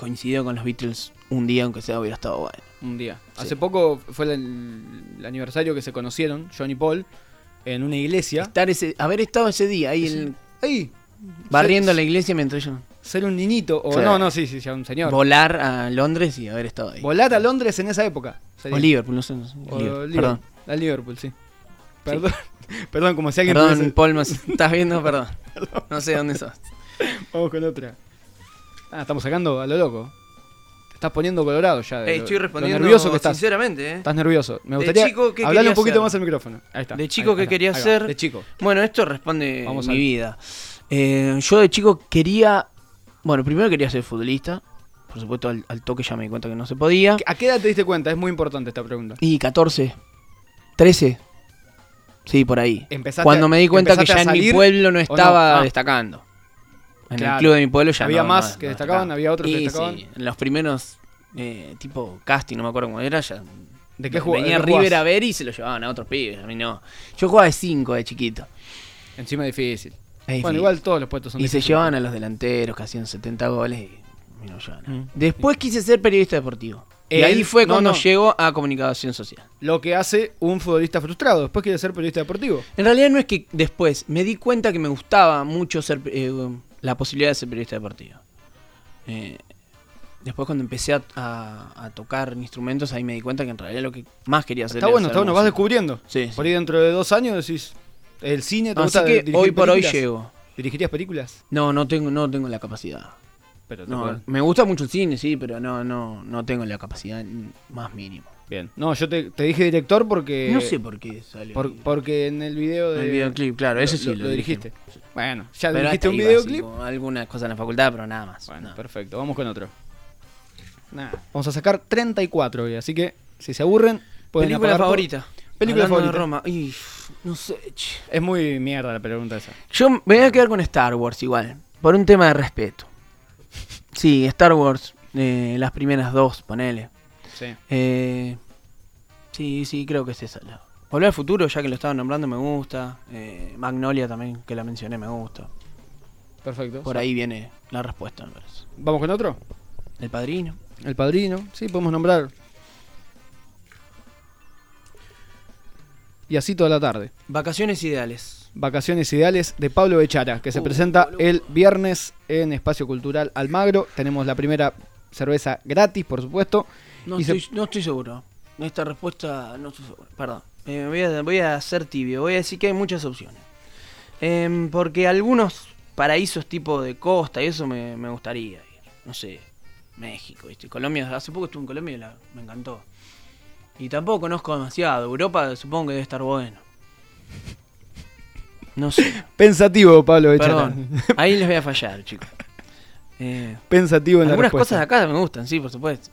coincidido con los Beatles un día, aunque sea, hubiera estado bueno. un día. sí. Hace poco fue el, el aniversario que se conocieron, John y Paul, en una iglesia. Estar ese, haber estado ese día ahí en- Ahí, barriendo la iglesia mientras yo. ser un niñito, o Sí. no, no, sí, sí, ya un señor. Volar a Londres y haber estado ahí. Volar a Londres en esa época. sería. O Liverpool, no sé. no sé, O Liverpool, Liverpool. Perdón. Al Liverpool, sí. Perdón, [laughs] perdón, como si alguien Perdón, pudiese- Paul, ¿me estás viendo? [laughs] Perdón. No sé dónde sos. Vamos con otra. Ah, estamos sacando a lo loco. Te estás poniendo colorado ya. de Eh, lo- estoy lo respondiendo nervioso que estás. sinceramente, ¿eh? Estás nervioso. Me De gustaría chico, ¿qué hablarle un poquito más al micrófono. Ahí está. De chico, ¿qué quería ser? De chico. Bueno, esto responde Vamos mi vida. Eh, yo de chico quería. Bueno, primero quería ser futbolista. Por supuesto, al, al toque ya me di cuenta que no se podía. ¿A qué edad te diste cuenta? Es muy importante esta pregunta. Y 14, 13. Sí, por ahí. Empezaste Cuando me di cuenta que ya en mi pueblo no o no? estaba Ah. destacando. En Claro. el club de mi pueblo ya Había no- más no- que destacaban, destacaba. había otros que destacaban. sí, en los primeros, eh, tipo casting, no me acuerdo cómo era, ya. ¿De qué jugabas? Venía ¿De qué jugabas? River a ver y se lo llevaban a otros pibes. A mí no. Yo jugaba de 5 de chiquito. Encima difícil. Es Bueno, igual todos los puestos son Y se llevaban a los delanteros que hacían 70 goles y no llevaban. Mm. Después quise ser periodista deportivo. y ahí fue no, cuando no. llego a comunicación social. Lo que hace un futbolista frustrado. Después quiere ser periodista deportivo. En realidad no es que después me di cuenta que me gustaba mucho ser eh, la posibilidad de ser periodista deportivo. Eh, después cuando empecé a, a- a tocar instrumentos ahí me di cuenta que en realidad lo que más quería hacer Está era bueno, ser está bueno. Vas descubriendo. Sí, sí. Por ahí dentro de dos años decís. El cine te Así gusta que hoy por hoy llego. ¿Dirigirías películas? No, no tengo, no tengo la capacidad. Pero No, me gusta mucho el cine, sí, pero no, no, no tengo la capacidad más mínima. Bien. No, yo te, te dije director porque. no sé por qué salió. por- porque en el video de. el videoclip, claro, eso sí lo, lo, lo dirigiste. Bueno, ya Pero dirigiste un videoclip. algunas cosas en la facultad, pero nada más. Bueno, no. perfecto. Vamos con otro. Nada. Vamos a sacar 34 hoy, así que si se aburren, pueden Película favorita. Película Hablando favorita. de Roma. Y, no sé. che. Es muy mierda la pregunta esa. Yo me voy a quedar con Star Wars igual, por un tema de respeto. Sí, Star Wars, eh, las primeras dos, ponele. Sí. Eh, sí, sí, creo que es esa. la- Volver al futuro, ya que lo estaba nombrando, me gusta. Eh, Magnolia también, que la mencioné, me gusta. Perfecto. Por ahí viene la respuesta, me parece. ¿Vamos con otro? El padrino. El padrino. Sí, podemos nombrar. Y así toda la tarde. Vacaciones ideales. Vacaciones Ideales de Pablo Bechara, que se Uh, presenta boludo. el viernes en Espacio Cultural Almagro. Tenemos la primera cerveza gratis, por supuesto. No, se- estoy, no estoy seguro. Esta respuesta no estoy seguro. Perdón. Eh, voy, a, voy a ser tibio. Voy a decir que hay muchas opciones. Em, porque algunos paraísos tipo de costa y eso me, me gustaría ir. No sé. México, ¿viste? Colombia. Hace poco estuve en Colombia y la- me encantó. Y tampoco conozco demasiado. Europa supongo que debe estar bueno. No sé. [laughs] Pensativo, Pablo. Perdón. [laughs] Ahí les voy a fallar, chicos. Eh, Pensativo en la algunas cosas de acá me gustan, sí, por supuesto.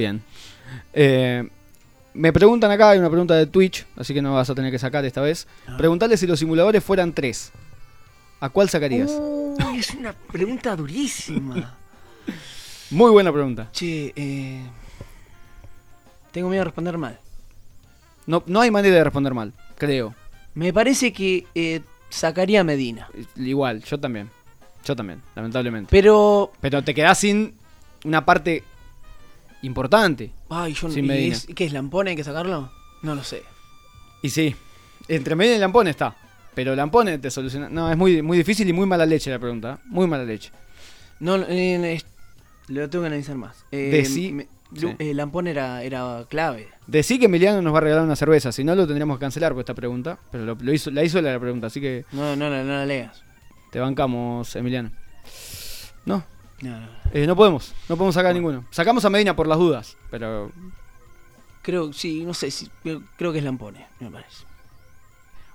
Bien. Eh, me preguntan acá, hay una pregunta de Twitch, así que no vas a tener que sacar esta vez. Ah. Preguntarle si los simuladores fueran tres. ¿A cuál sacarías? Uy, es una pregunta durísima. Muy buena pregunta. Che, eh, tengo miedo de responder mal. No, no hay manera de responder mal, creo. Me parece que eh, sacaría a Medina. Igual, yo también. Yo también, lamentablemente. Pero. Pero te quedás sin una parte importante. Ay, yo no. Sin ¿y Medina. es- ¿Qué es? ¿Lampón hay que sacarlo? No lo sé. Y sí, entre Medina y Lampone está. Pero Lampone te soluciona. No, es muy, muy difícil y muy mala leche la pregunta. ¿eh? Muy mala leche. No, eh, lo tengo que analizar más. Eh, Decí- me- sí. eh, Lampón era, era clave. Decí que Emiliano nos va a regalar una cerveza. Si no, lo tendríamos que cancelar por esta pregunta. Pero lo, lo hizo, la hizo la pregunta, así que No, no, no, no la leas. te bancamos, Emiliano. No, No, no, no. eh, no podemos. No podemos sacar ninguno. Sacamos a Medina por las dudas. Pero Creo, sí, no sé, si, creo, que es Lampone, me parece.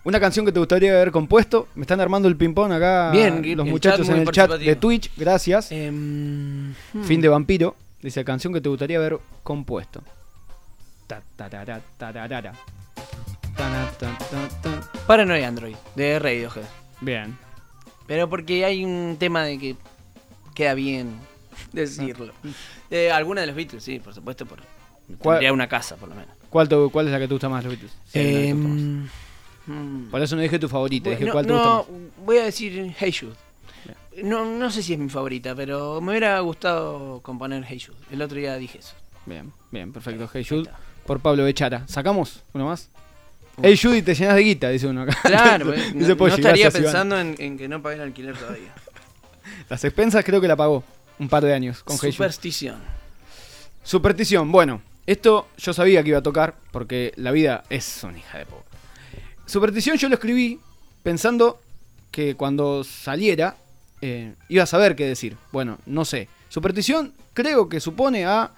Una canción que te gustaría haber compuesto. Me están armando el ping-pong acá Bien, los muchachos en el chat de Twitch. Gracias. Em, hmm. Fin de Vampiro. Dice canción que te gustaría haber compuesto. Ta, tarara, Android, de Radiohead. Bien. Pero porque hay un tema de que queda bien [laughs] decirlo. Eh, alguna de los Beatles, sí, por supuesto, por ¿Cuál- tendría una casa, por lo menos. ¿Cuál, te- ¿Cuál es la que te gusta más, los Beatles? Sí, hay una que te gusta más. Em, mm, Por eso no dije tu favorita, dije no, cuál te no, gusta más. voy a decir Hey Jude. No, no sé si es mi favorita, pero me hubiera gustado componer Hey Jude. El otro día dije eso. Bien, bien, perfecto. Hey Jude está. por Pablo Bechara. ¿Sacamos uno más? Hey Jude y te llenas de guita, dice uno acá. Claro, [laughs] pues, no, Dice no estaría gracias, Iván. pensando en, en que no pagué el alquiler todavía. Las expensas creo que la pagó un par de años con Heiju. Superstición. Superstición. Bueno, esto yo sabía que iba a tocar porque la vida es una hija de puta. Superstición yo lo escribí pensando que cuando saliera eh, iba a saber qué decir. Bueno, no sé. Superstición creo que supone a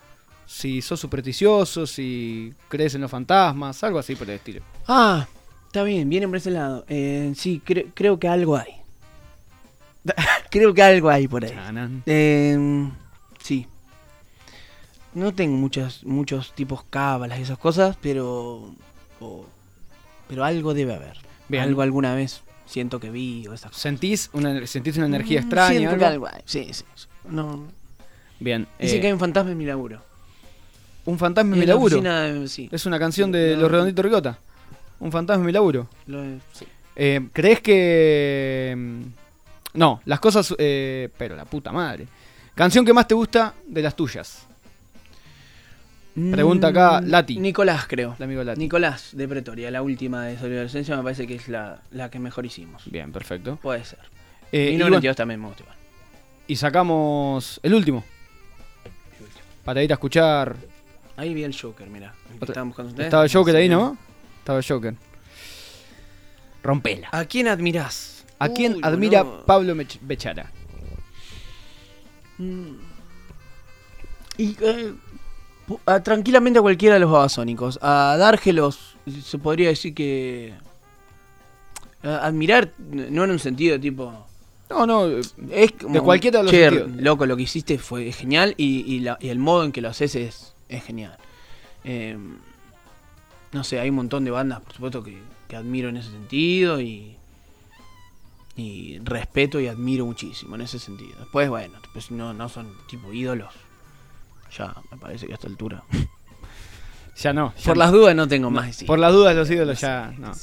si sos supersticioso, si crees en los fantasmas, algo así por el estilo. Ah, está bien, viene por ese lado. Eh, sí, cre- creo que algo hay. [laughs] creo que algo hay por ahí. Eh, sí. No tengo muchos, muchos tipos cábalas y esas cosas, pero. pero algo debe haber. Bien. Algo alguna vez siento que vi o esas cosas. ¿Sentís una, sentís una energía Mm, extraña? Siento algo? que algo hay. Sí, sí. No. Bien. Dice eh, que hay un fantasma en mi laburo. un fantasma en mi la laburo. oficina de- sí. Es una canción de No. Los Redonditos Ricota. Un fantasma en mi laburo. Lo sí. Eh, ¿Crees que.? No, las cosas. eh, pero la puta madre. Canción que más te gusta de las tuyas. Pregunta acá, Mm, Lati. Nicolás, creo. El amigo Lati. Nicolás de Pretoria, la última de Adolescencia me parece que es la, la que mejor hicimos. Bien, perfecto. Puede ser. Eh, y y, no bueno, también me gusta. igual. y sacamos el último. Para ir a escuchar. Ahí vi el Joker, mira. el. Estaba el Joker ahí. ¿no? Estaba el Joker. Rompela. ¿A quién admirás? ¿A quién Uy, admira boludo. Pablo Mech- Bechara? Mm. Y eh, a- tranquilamente a cualquiera de los babasónicos. A Dárgelos se podría decir que. a- admirar, no en un sentido tipo. No, no. Es como, De cualquiera de los loco, lo que hiciste fue genial y, y la- y el modo en que lo haces es, es genial. Eh, no sé, hay un montón de bandas, por supuesto, que, que admiro en ese sentido y, y respeto y admiro muchísimo en ese sentido. Después, bueno, pues no, no son tipo ídolos. Ya, me parece que a esta altura. [laughs] Ya no. ya Por no. las dudas no tengo más. Por las dudas, los ídolos ya. No.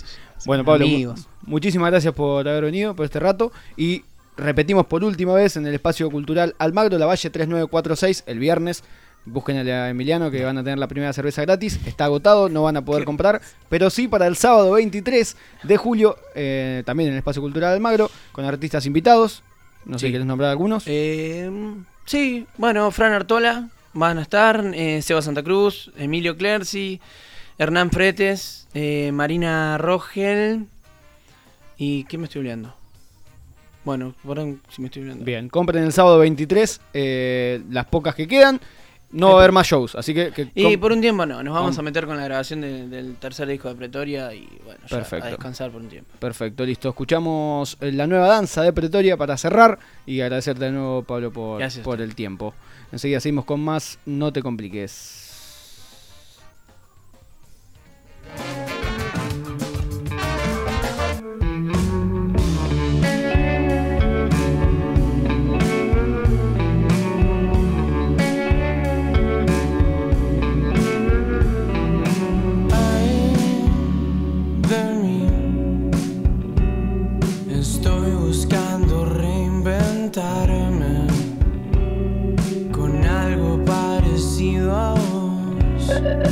Bueno, Pablo, Amigos. muchísimas gracias por haber venido por este rato. Y repetimos por última vez en el espacio cultural Almagro, la Valle 3946, el viernes. Busquen a Emiliano que van a tener la primera cerveza gratis. Está agotado, no van a poder comprar. Pero sí para el sábado 23 de julio, eh, también en el espacio cultural Almagro, con artistas invitados. No sé Sí. si quieres nombrar algunos. Eh, sí, bueno, Fran Artola van a estar, eh, Seba Santa Cruz, Emilio Clerci, Hernán Fretes, Marina Rogel y ¿qué me estoy olvidando? Bueno, perdón si me estoy olvidando. Bien, compren el sábado 23 eh, las pocas que quedan. No va a haber más shows, así que... que Y por un tiempo no, nos vamos a meter con la grabación de- del tercer disco de Pretoria y bueno, ya Perfecto. a descansar por un tiempo. Perfecto, listo. Escuchamos eh, la nueva danza de Pretoria para cerrar y agradecerte de nuevo, Pablo, por, Gracias. por el tiempo. Enseguida seguimos con más No te compliques.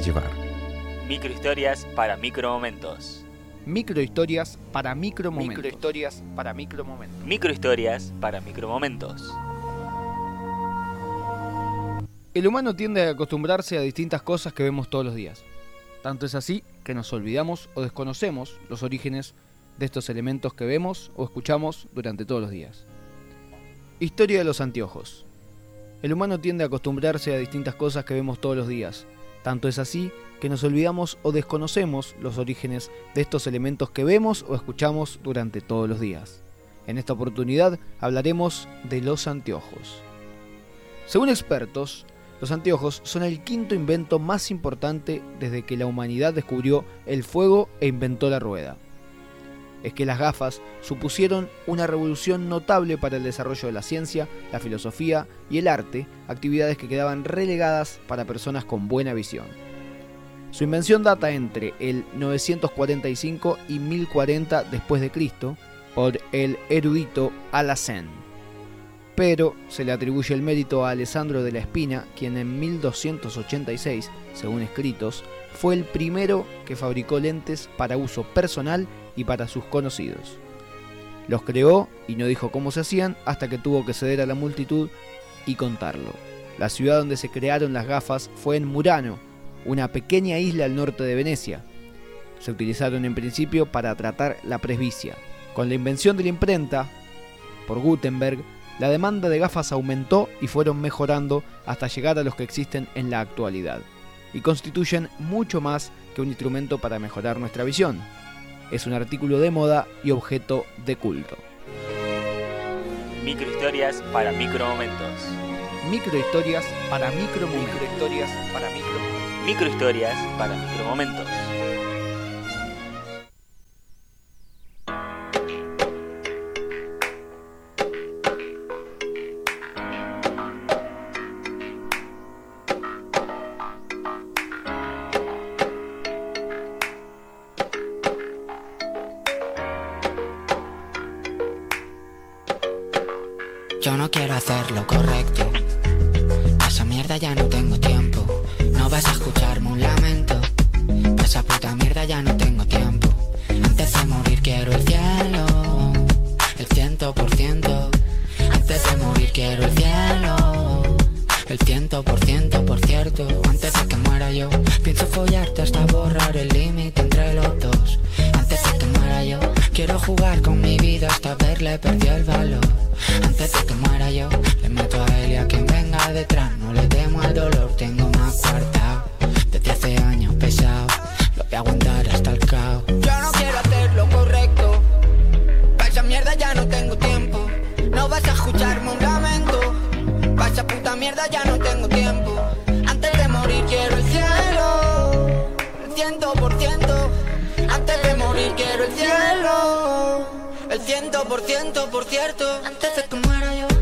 llevar. Microhistorias para micromomentos. Microhistorias para micromomentos. Microhistorias para micromomentos. Microhistorias para micromomentos. El humano tiende a acostumbrarse a distintas cosas que vemos todos los días. Tanto es así que nos olvidamos o desconocemos los orígenes de estos elementos que vemos o escuchamos durante todos los días. Historia de los anteojos. El humano tiende a acostumbrarse a distintas cosas que vemos todos los días. Tanto es así que nos olvidamos o desconocemos los orígenes de estos elementos que vemos o escuchamos durante todos los días. En esta oportunidad hablaremos de los anteojos. Según expertos, los anteojos son el quinto invento más importante desde que la humanidad descubrió el fuego e inventó la rueda. Es que las gafas supusieron una revolución notable para el desarrollo de la ciencia, la filosofía y el arte, actividades que quedaban relegadas para personas con buena visión. Su invención data entre el 945 y 1040 después de Cristo por el erudito Alacén pero se le atribuye el mérito a Alessandro de la Espina, quien en 1286, según escritos, fue el primero que fabricó lentes para uso personal y para sus conocidos. Los creó y no dijo cómo se hacían hasta que tuvo que ceder a la multitud y contarlo. La ciudad donde se crearon las gafas fue en Murano, una pequeña isla al norte de Venecia. Se utilizaron en principio para tratar la presbicia. Con la invención de la imprenta, por Gutenberg, la demanda de gafas aumentó y fueron mejorando hasta llegar a los que existen en la actualidad, y constituyen mucho más que un instrumento para mejorar nuestra visión. Es un artículo de moda y objeto de culto. Microhistorias para micromomentos. Microhistorias para micromomentos. Microhistorias para micromomentos. Microhistorias para micromomentos. Ciento por ciento, por cierto. Antes de que muera yo.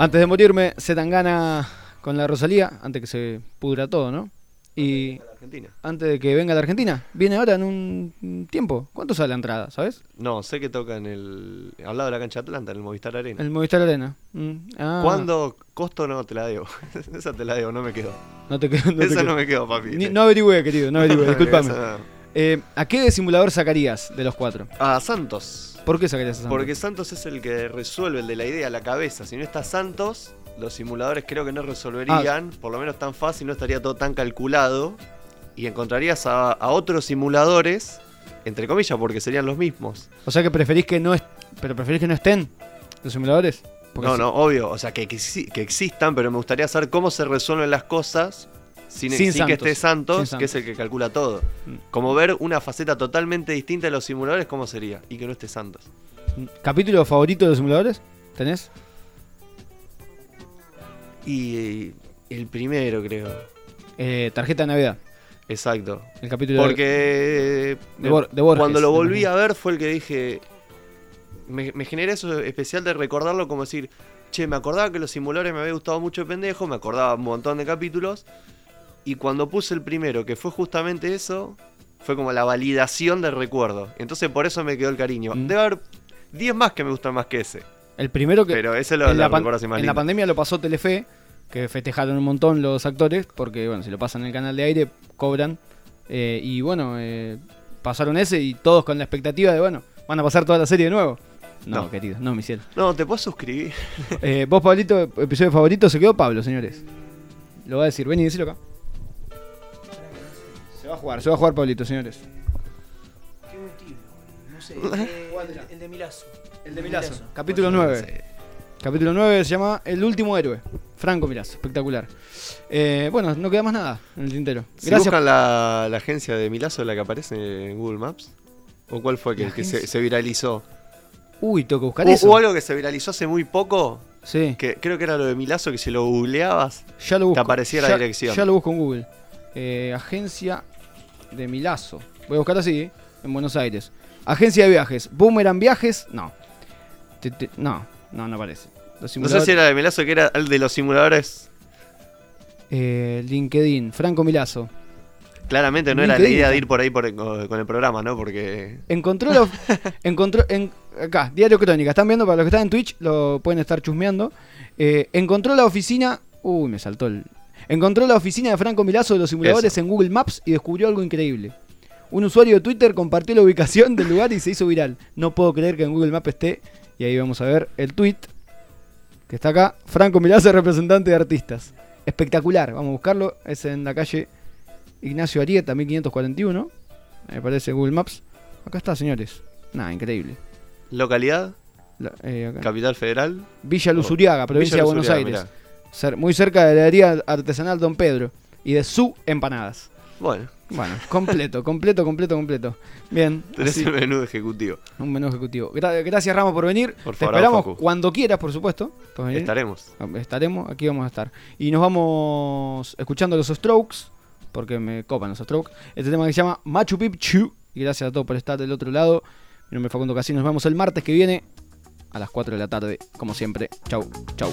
Antes de morirme, se tan gana con la Rosalía, antes que se pudra todo, ¿no? Y Argentina. antes de que venga la Argentina, viene ahora en un tiempo. ¿Cuánto sale la entrada, sabes? No, sé que toca en el. al lado de la cancha Atlanta, en el Movistar Arena. El Movistar Arena. Mm, ah. ¿Cuándo? Costo no te la debo. [laughs] Esa te la debo, no me quedo. No te quedo. No Esa no me quedo, papi. Ni- no averigüé, querido, no averigüé, [laughs] discúlpame. Eh, ¿A qué simulador sacarías de los cuatro? A Santos. ¿Por qué sacarías a Santos? Porque Santos es el que resuelve el de la idea, la cabeza. Si no está Santos, los simuladores creo que no resolverían. Ah. Por lo menos tan fácil, no estaría todo tan calculado. Y encontrarías a, a otros simuladores, entre comillas, porque serían los mismos. O sea que preferís que no pero preferís que no estén los simuladores. Porque no, no, obvio. O sea, que, que, que existan, pero me gustaría saber cómo se resuelven las cosas sin, Sin sin que esté Santos, que es el que calcula todo. Mm. Como ver una faceta totalmente distinta de los simuladores, ¿cómo sería? Y que no esté Santos. ¿Capítulo favorito de los simuladores? ¿Tenés? Y, eh, el primero, creo. Eh, tarjeta de Navidad. Exacto. El capítulo Porque de Bor- de Borges, cuando lo de volví a ver fue el que dije. Me, me generé eso especial de recordarlo como decir, che, me acordaba que los simuladores me había gustado mucho de pendejo, me acordaba un montón de capítulos. Y cuando puse el primero, que fue justamente eso, fue como la validación del recuerdo. Entonces por eso me quedó el cariño. Mm. Debe haber 10 más que me gustan más que ese. El primero que. Pero ese lo, en lo la, pan- más en la pandemia lo pasó Telefe, que festejaron un montón los actores, porque bueno, si lo pasan en el canal de aire, cobran. Eh, y bueno, eh, pasaron ese y todos con la expectativa de, bueno, van a pasar toda la serie de nuevo. No, No. querido, no, mi cielo. No, te puedes suscribir. [laughs] Eh, vos, Pablito, episodio favorito, se quedó Pablo, señores. Lo va a decir, ven y decilo acá. Se va a jugar, se va a jugar Pablito, señores. Qué buen tibio. No sé, [laughs] el, el de Milazo. El de Milazo. Capítulo 9. Capítulo 9 se llama El último héroe. Franco Milazo, espectacular. Eh, bueno, no queda más nada en el tintero. Si Gracias. buscan la, la agencia de Milazo, la que aparece en Google Maps, ¿o cuál fue que, La que se, se viralizó? Uy, tengo que buscar Hubo- eso. Hubo algo que se viralizó hace muy poco, Sí, que creo que era lo de Milazo, que si lo googleabas, ya lo busco. te aparecía la dirección. Ya lo busco en Google. Eh, agencia de Milazo. Voy a buscar así, ¿eh? en Buenos Aires. Agencia de viajes. Boomerang Viajes, no. Te- te- no, no, no aparece. Los no sé si era de Milazo, que era el de los simuladores. Eh, LinkedIn, Franco Milazo. Claramente no era la idea de ir por ahí por- con el programa, ¿no? Porque Encontró [laughs] encontró en, acá, Diario Crónica. Están viendo, para los que están en Twitch, lo pueden estar chusmeando. Eh, encontró la oficina. Uy, me saltó el. Encontró la oficina de Franco Milazo de los simuladores Eso. en Google Maps y descubrió algo increíble. Un usuario de Twitter compartió la ubicación del lugar y se hizo viral. No puedo creer que en Google Maps esté. Y ahí vamos a ver el tweet que está acá. Franco Milazo, representante de artistas. Espectacular. Vamos a buscarlo. Es en la calle Ignacio Arieta, 1541. Me parece Google Maps. Acá está, señores. Nada, increíble. localidad, La- eh, acá. capital federal. Villa Luzuriaga, provincia Villa de Buenos Aires. Muy cerca de la heladería artesanal Don Pedro. Y de su empanadas. Bueno, Bueno, completo, [laughs] completo, completo, completo. Bien. tenés así, el menú ejecutivo. un menú ejecutivo. Gra- gracias, Ramos, por venir. Por Te favor, esperamos Facu. cuando quieras, por supuesto. Puedes venir. Estaremos. Estaremos, aquí vamos a estar. Y nos vamos escuchando los Strokes, porque me copan los Strokes. Este tema que se llama Machu Picchu. Y gracias a todos por estar del otro lado. Mi nombre es Facundo Casino. Nos vemos el martes que viene. a las 4 de la tarde, como siempre. Chau, chau.